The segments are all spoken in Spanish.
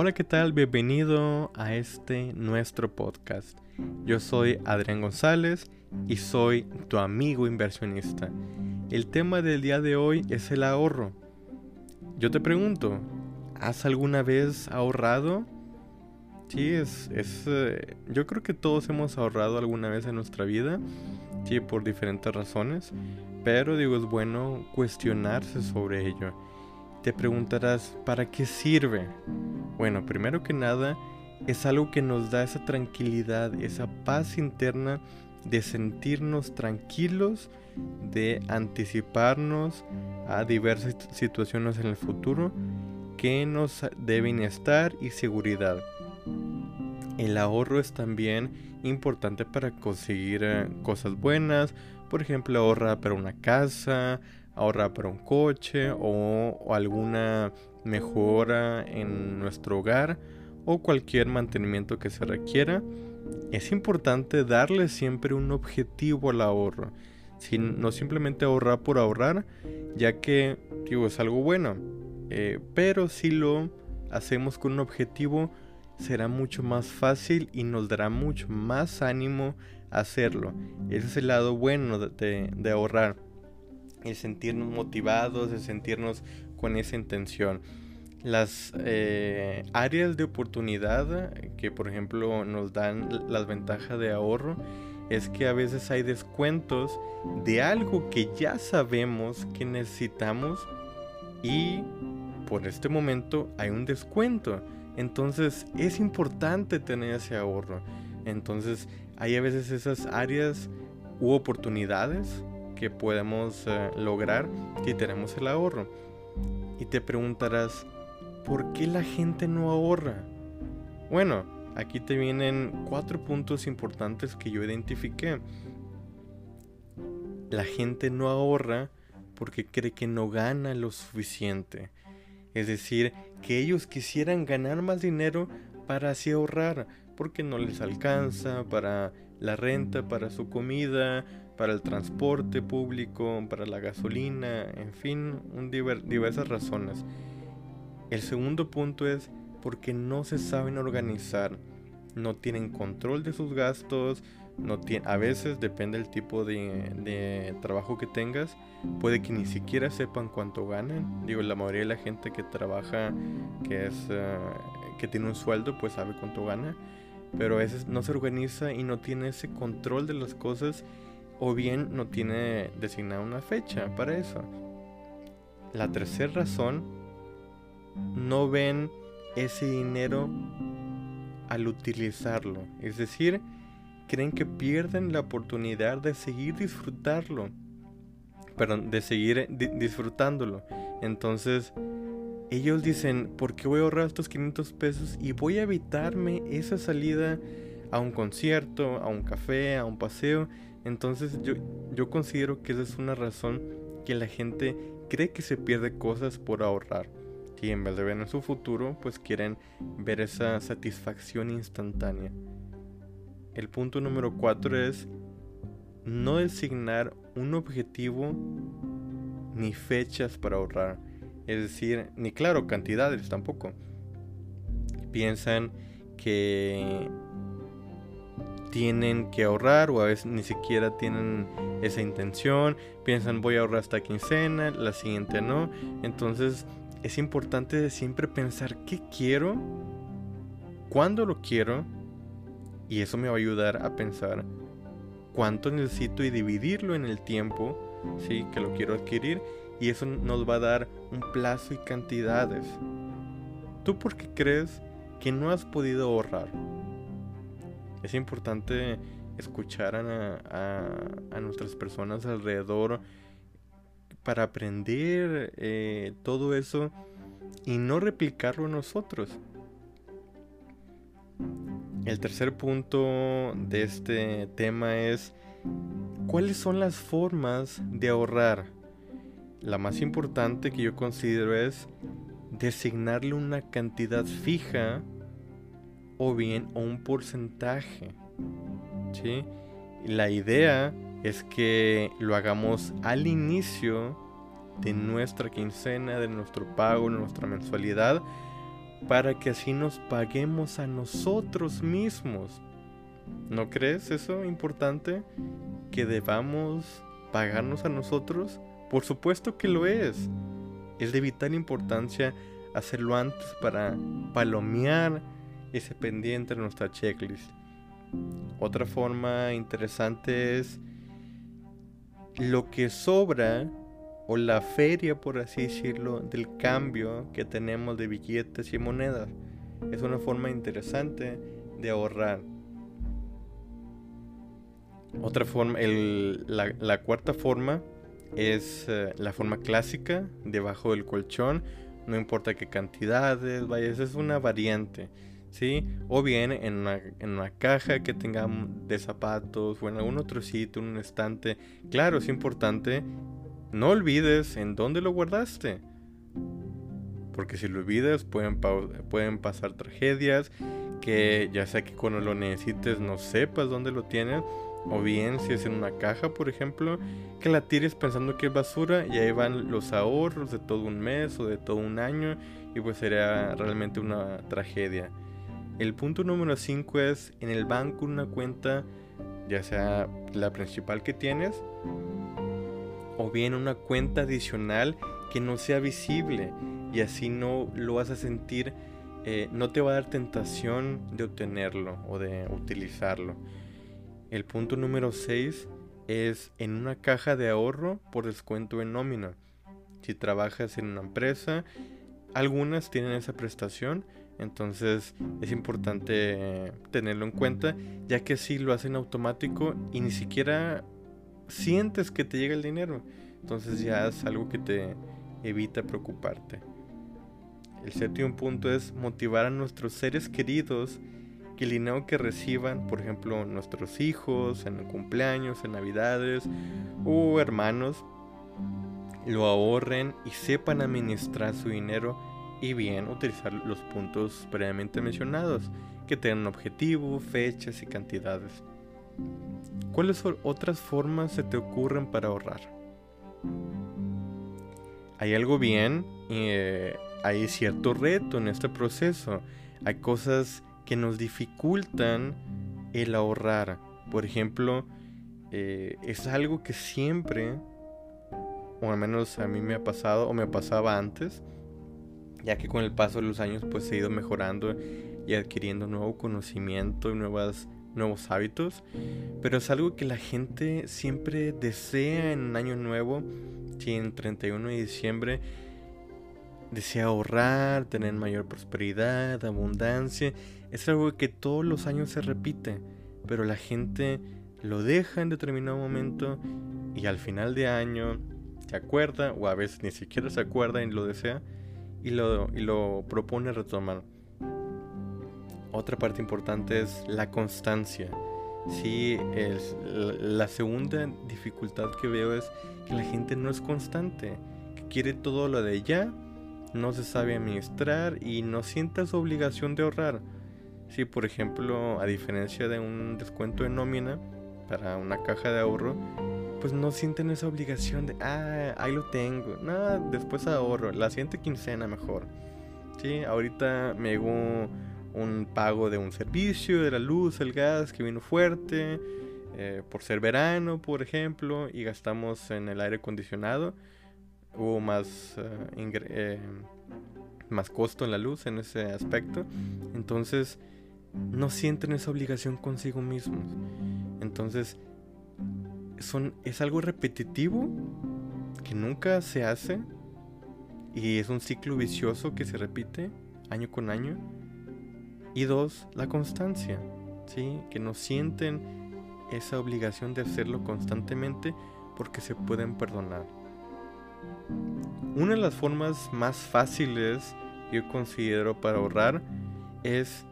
Hola, ¿qué tal? Bienvenido a este nuestro podcast. Yo soy Adrián González y soy tu amigo inversionista. El tema del día de hoy es el ahorro. Yo te pregunto, ¿has alguna vez ahorrado? Sí, es, es eh, yo creo que todos hemos ahorrado alguna vez en nuestra vida, sí, por diferentes razones, pero digo, es bueno cuestionarse sobre ello. Te preguntarás, ¿para qué sirve? Bueno, primero que nada, es algo que nos da esa tranquilidad, esa paz interna de sentirnos tranquilos, de anticiparnos a diversas situaciones en el futuro que nos deben estar y seguridad. El ahorro es también importante para conseguir eh, cosas buenas, por ejemplo, ahorra para una casa, ahorra para un coche o, alguna mejora en nuestro hogar o cualquier mantenimiento que se requiera. Es importante darle siempre un objetivo al ahorro, sin, no simplemente ahorrar por ahorrar, ya que digo, es algo bueno, eh, pero si lo hacemos con un objetivo, será mucho más fácil y nos dará mucho más ánimo hacerlo. Ese es el lado bueno de ahorrar, el sentirnos motivados, el sentirnos con esa intención las eh, áreas de oportunidad que por ejemplo nos dan las ventajas de ahorro es que a veces hay descuentos de algo que ya sabemos que necesitamos y por este momento hay un descuento. Entonces es importante tener ese ahorro. Entonces hay a veces esas áreas u oportunidades que podemos eh, lograr si tenemos el ahorro. Y te preguntarás, ¿por qué la gente no ahorra? Bueno, aquí te vienen cuatro puntos importantes que yo identifiqué. La gente no ahorra porque cree que no gana lo suficiente. Es decir, que ellos quisieran ganar más dinero para así ahorrar, porque no les alcanza para la renta, para su comida, para el transporte público, para la gasolina, en fin, diversas razones. El segundo punto es porque no se saben organizar, no tienen control de sus gastos, no a veces depende del tipo de, trabajo que tengas, puede que ni siquiera sepan cuánto ganan. Digo, la mayoría de la gente que trabaja, que es eh, que tiene un sueldo, pues sabe cuánto gana, pero a veces no se organiza y no tiene ese control de las cosas o bien no tiene designada una fecha para eso. La tercera razón no ven ese dinero al utilizarlo. Es decir, creen que pierden la oportunidad de seguir disfrutarlo. Perdón, de seguir disfrutándolo. Entonces, ellos dicen, ¿por qué voy a ahorrar estos 500 pesos y voy a evitarme esa salida a un concierto, a un café, a un paseo? Entonces yo, yo considero que esa es una razón que la gente cree que se pierde cosas por ahorrar y en vez de ver en su futuro, pues quieren ver esa satisfacción instantánea. El punto número 4 es no designar un objetivo ni fechas para ahorrar. Es decir, ni claro, cantidades tampoco. Piensan que tienen que ahorrar o a veces ni siquiera tienen esa intención. Piensan voy a ahorrar esta quincena, la siguiente no. Entonces es importante siempre pensar qué quiero, cuándo lo quiero, y eso me va a ayudar a pensar cuánto necesito y dividirlo en el tiempo, ¿sí? que lo quiero adquirir, y eso nos va a dar un plazo y cantidades. ¿Tú por qué crees que no has podido ahorrar? Es importante escuchar a nuestras personas alrededor para aprender eh, todo eso y no replicarlo nosotros. El tercer punto de este tema es cuáles son las formas de ahorrar. La más importante que yo considero es designarle una cantidad fija o bien un porcentaje. ¿sí? La idea es que lo hagamos al inicio de nuestra quincena, de nuestro pago, de nuestra mensualidad, para que así nos paguemos a nosotros mismos. ¿No crees eso importante? Que debamos pagarnos a nosotros. Por supuesto que lo es. Es de vital importancia hacerlo antes para palomear ese pendiente de nuestra checklist. Otra forma interesante es lo que sobra o la feria, por así decirlo, del cambio que tenemos de billetes y monedas. Es una forma interesante de ahorrar. Otra forma, la, cuarta forma es eh, la forma clásica, debajo del colchón, no importa qué cantidades, vaya, es una variante. O bien en una, en una, caja que tengamos de zapatos o en algún otro sitio, en un estante. Claro, es importante. No olvides en dónde lo guardaste. Porque si lo olvidas pueden, pueden pasar tragedias. Que ya sea que cuando lo necesites no sepas dónde lo tienes. O bien si es en una caja, por ejemplo, que la tires pensando que es basura y ahí van los ahorros de todo un mes o de todo un año y pues sería realmente una tragedia. El punto número 5 es en el banco una cuenta, ya sea la principal que tienes, o bien una cuenta adicional que no sea visible y así no lo vas a sentir, eh, no te va a dar tentación de obtenerlo o de utilizarlo. El punto número 6 es en una caja de ahorro por descuento en nómina. Si trabajas en una empresa, algunas tienen esa prestación, entonces es importante tenerlo en cuenta, ya que si lo hacen automático y ni siquiera sientes que te llega el dinero. Entonces ya es algo que te evita preocuparte. El séptimo punto es motivar a nuestros seres queridos que el dinero que reciban, por ejemplo, nuestros hijos en cumpleaños, en navidades o hermanos, lo ahorren y sepan administrar su dinero y bien utilizar los puntos previamente mencionados, que tengan objetivo, fechas y cantidades. ¿Cuáles otras formas se te ocurren para ahorrar? Hay algo bien, eh, hay cierto reto en este proceso. Hay cosas que nos dificultan el ahorrar. Por ejemplo, eh, es algo que siempre, o al menos a mí me ha pasado o me pasaba antes, ya que con el paso de los años pues he ido mejorando y adquiriendo nuevo conocimiento y nuevas, nuevos hábitos, pero es algo que la gente siempre desea en año nuevo, si en 31 de diciembre. Desea ahorrar, tener mayor prosperidad, abundancia, es algo que todos los años se repite, pero la gente lo deja en determinado momento y al final de año se acuerda o a veces ni siquiera se acuerda y lo desea y lo, y lo propone retomar. Otra parte importante es la constancia. Sí, es, la segunda dificultad que veo es que la gente no es constante, que quiere todo lo de ya, no se sabe administrar y no siente su obligación de ahorrar. Si, por ejemplo, a diferencia de un descuento de nómina para una caja de ahorro, pues no sienten esa obligación de, ah, ahí lo tengo, nada, después ahorro, la siguiente quincena mejor. Sí, ahorita me llegó un pago de un servicio, de la luz, el gas, que vino fuerte, eh, por ser verano, por ejemplo, y gastamos en el aire acondicionado, hubo más, eh, eh, más costo en la luz en ese aspecto, entonces no sienten esa obligación consigo mismos. Entonces, es algo repetitivo que nunca se hace y es un ciclo vicioso que se repite año con año. Y dos, la constancia, ¿sí? que no sienten esa obligación de hacerlo constantemente porque se pueden perdonar. Una de las formas más fáciles yo considero para ahorrar es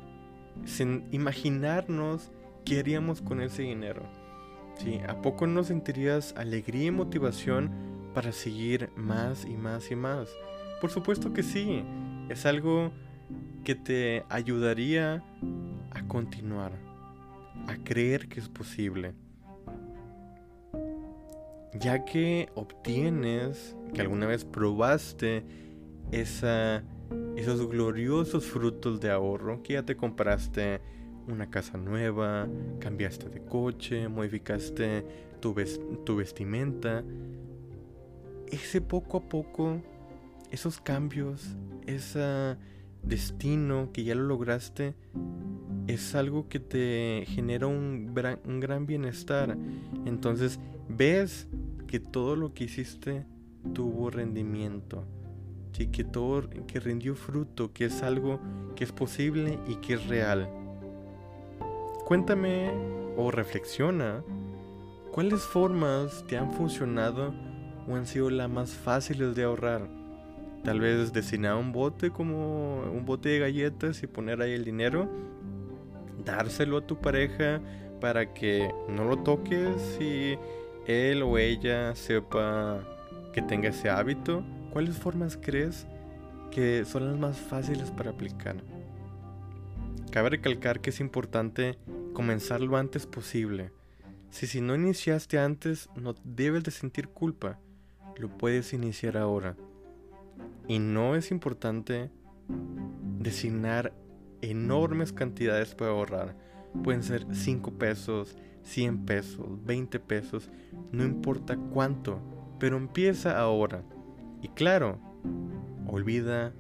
imaginarnos qué haríamos con ese dinero. ¿Sí? ¿A poco no sentirías alegría y motivación para seguir más y más y más? Por supuesto que sí. Es algo que te ayudaría a continuar, a creer que es posible. Ya que obtienes, que alguna vez probaste esos gloriosos frutos de ahorro que ya te compraste una casa nueva, cambiaste de coche, modificaste tu, tu vestimenta. Ese poco a poco, esos cambios, ese destino que ya lo lograste, es algo que te genera un, gran bienestar. Entonces ves que todo lo que hiciste tuvo rendimiento. Sí, que que rindió fruto, que es algo que es posible y que es real. Cuéntame o reflexiona cuáles formas te han funcionado o han sido las más fáciles de ahorrar. Tal vez destinar un bote como un bote de galletas y poner ahí el dinero, dárselo a tu pareja para que no lo toques y él o ella sepa que tenga ese hábito. ¿Cuáles formas crees que son las más fáciles para aplicar? Cabe recalcar que es importante comenzar lo antes posible. Si, si no iniciaste antes, no debes de sentir culpa. Lo puedes iniciar ahora. Y no es importante designar enormes cantidades para ahorrar. Pueden ser 5 pesos, 100 pesos, 20 pesos, no importa cuánto, pero empieza ahora. Y claro, olvida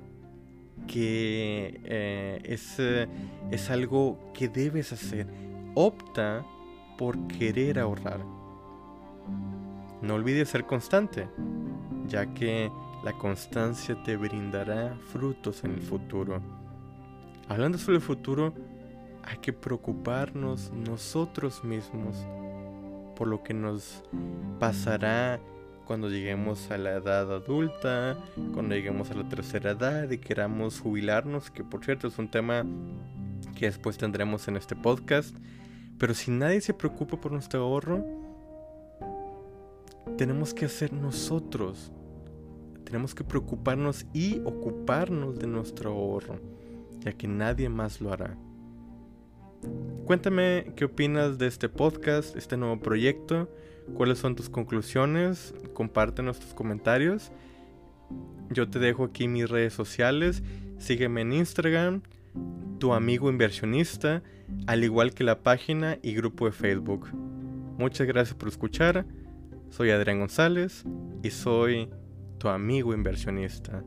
que eh, es, eh, es algo que debes hacer. Opta por querer ahorrar. No olvides ser constante, ya que la constancia te brindará frutos en el futuro. Hablando sobre el futuro, hay que preocuparnos nosotros mismos por lo que nos pasará cuando lleguemos a la edad adulta, cuando lleguemos a la tercera edad y queramos jubilarnos, que por cierto es un tema que después tendremos en este podcast. Pero si nadie se preocupa por nuestro ahorro, tenemos que hacer nosotros. Tenemos que preocuparnos y ocuparnos de nuestro ahorro, ya que nadie más lo hará. Cuéntame qué opinas de este podcast, este nuevo proyecto cuáles son tus conclusiones, compártenos tus comentarios. Yo te dejo aquí mis redes sociales, sígueme en Instagram, tu amigo inversionista, al igual que la página y grupo de Facebook. Muchas gracias por escuchar, soy Adrián González y soy tu amigo inversionista.